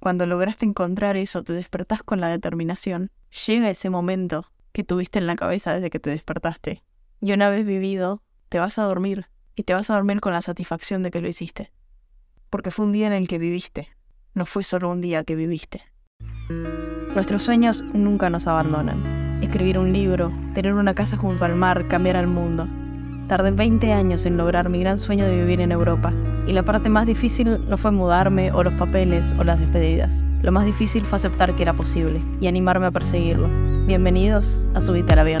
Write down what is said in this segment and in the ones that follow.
cuando lograste encontrar eso, te despertás con la determinación, llega ese momento que tuviste en la cabeza desde que te despertaste. Y una vez vivido, te vas a dormir y te vas a dormir con la satisfacción de que lo hiciste. Porque fue un día en el que viviste, no fue solo un día que viviste. Nuestros sueños nunca nos abandonan. Escribir un libro, tener una casa junto al mar, cambiar al mundo. Tardé 20 años en lograr mi gran sueño de vivir en Europa, y la parte más difícil no fue mudarme o los papeles o las despedidas. Lo más difícil fue aceptar que era posible y animarme a perseguirlo. Bienvenidos a Subite al Avión.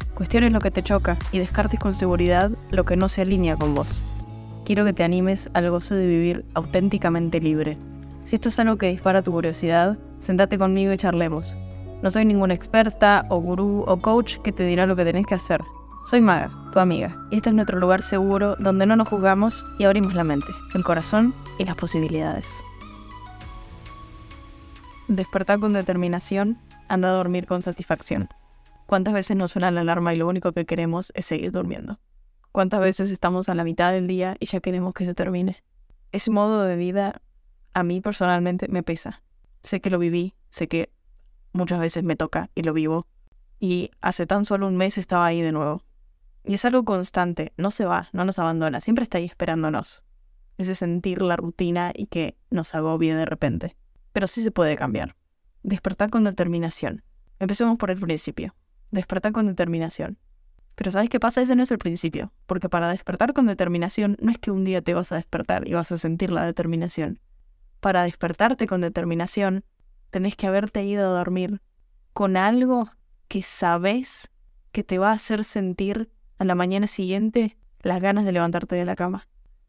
cuestiones lo que te choca y descartes con seguridad lo que no se alinea con vos. Quiero que te animes al gozo de vivir auténticamente libre. Si esto es algo que dispara tu curiosidad, sentate conmigo y charlemos. No soy ninguna experta o gurú o coach que te dirá lo que tenés que hacer. Soy Maga, tu amiga, y este es nuestro lugar seguro donde no nos juzgamos y abrimos la mente, el corazón y las posibilidades despertar con determinación, anda a dormir con satisfacción. ¿Cuántas veces nos suena la alarma y lo único que queremos es seguir durmiendo? ¿Cuántas veces estamos a la mitad del día y ya queremos que se termine? Ese modo de vida a mí personalmente me pesa. Sé que lo viví, sé que muchas veces me toca y lo vivo. Y hace tan solo un mes estaba ahí de nuevo. Y es algo constante, no se va, no nos abandona, siempre está ahí esperándonos. Ese sentir la rutina y que nos agobie de repente pero sí se puede cambiar. Despertar con determinación. Empecemos por el principio. Despertar con determinación. Pero ¿sabes qué pasa? Ese no es el principio. Porque para despertar con determinación no es que un día te vas a despertar y vas a sentir la determinación. Para despertarte con determinación, tenés que haberte ido a dormir con algo que sabes que te va a hacer sentir a la mañana siguiente las ganas de levantarte de la cama.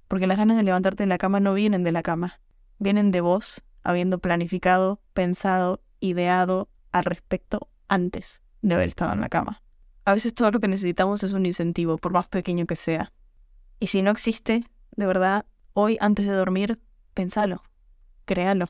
Porque las ganas de levantarte de la cama no vienen de la cama, vienen de vos habiendo planificado, pensado, ideado al respecto antes de haber estado en la cama. A veces todo lo que necesitamos es un incentivo, por más pequeño que sea. Y si no existe, de verdad, hoy antes de dormir, pensalo, créalo.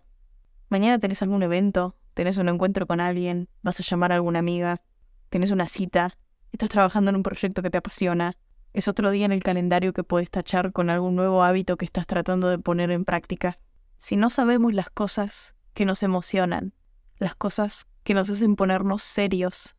Mañana tenés algún evento, tenés un encuentro con alguien, vas a llamar a alguna amiga, tenés una cita, estás trabajando en un proyecto que te apasiona, es otro día en el calendario que puedes tachar con algún nuevo hábito que estás tratando de poner en práctica si no sabemos las cosas que nos emocionan, las cosas que nos hacen ponernos serios,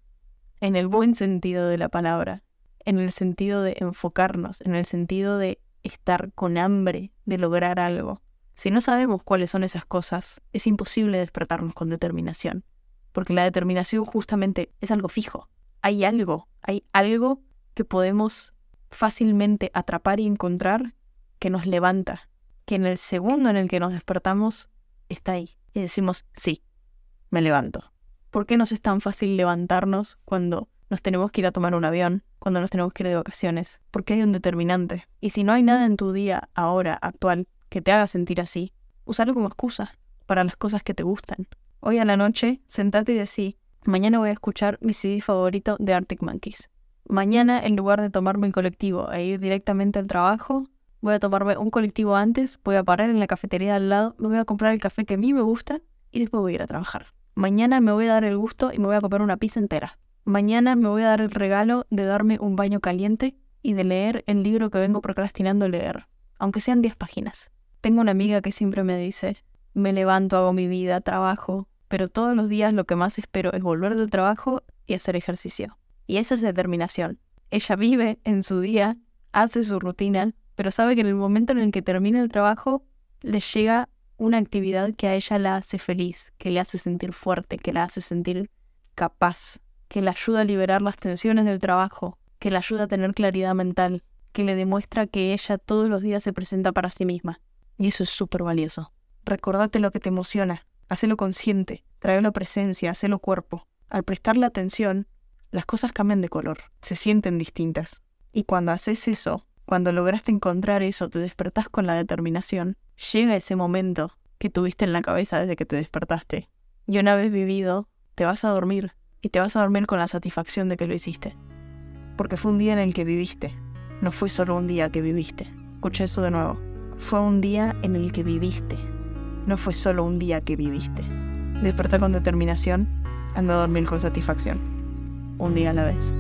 en el buen sentido de la palabra, en el sentido de enfocarnos, en el sentido de estar con hambre de lograr algo. Si no sabemos cuáles son esas cosas, es imposible despertarnos con determinación, porque la determinación justamente es algo fijo. Hay algo, hay algo que podemos fácilmente atrapar y encontrar que nos levanta, que en el segundo en el que nos despertamos está ahí. Y decimos, sí, me levanto. ¿Por qué nos es tan fácil levantarnos cuando nos tenemos que ir a tomar un avión, cuando nos tenemos que ir de vacaciones? Porque hay un determinante. Y si no hay nada en tu día, ahora, actual, que te haga sentir así, usarlo como excusa para las cosas que te gustan. Hoy a la noche, sentate y decí, mañana voy a escuchar mi CD favorito de Arctic Monkeys. Mañana, en lugar de tomarme el colectivo e ir directamente al trabajo, voy a tomarme un colectivo antes, voy a parar en la cafetería al lado, me voy a comprar el café que a mí me gusta y después voy a ir a trabajar. Mañana me voy a dar el gusto y me voy a comer una pizza entera. Mañana me voy a dar el regalo de darme un baño caliente y de leer el libro que vengo procrastinando leer, aunque sean 10 páginas. Tengo una amiga que siempre me dice, me levanto, hago mi vida, trabajo, pero todos los días lo que más espero es volver del trabajo y hacer ejercicio. Y esa es determinación. Ella vive en su día, hace su rutina, pero sabe que en el momento en el que termina el trabajo le llega una actividad que a ella la hace feliz, que le hace sentir fuerte, que la hace sentir capaz, que le ayuda a liberar las tensiones del trabajo, que le ayuda a tener claridad mental, que le demuestra que ella todos los días se presenta para sí misma. Y eso es súper valioso. Recordate lo que te emociona, hacelo consciente, tráelo presencia, hacelo cuerpo. Al prestarle atención, las cosas cambian de color, se sienten distintas. Y cuando haces eso, Cuando lograste encontrar eso, te despertás con la determinación. Llega ese momento que tuviste en la cabeza desde que te despertaste. Y una vez vivido, te vas a dormir. Y te vas a dormir con la satisfacción de que lo hiciste. Porque fue un día en el que viviste. No fue solo un día que viviste. Escucha eso de nuevo. Fue un día en el que viviste. No fue solo un día que viviste. Desperta con determinación, anda a dormir con satisfacción. Un día a la vez.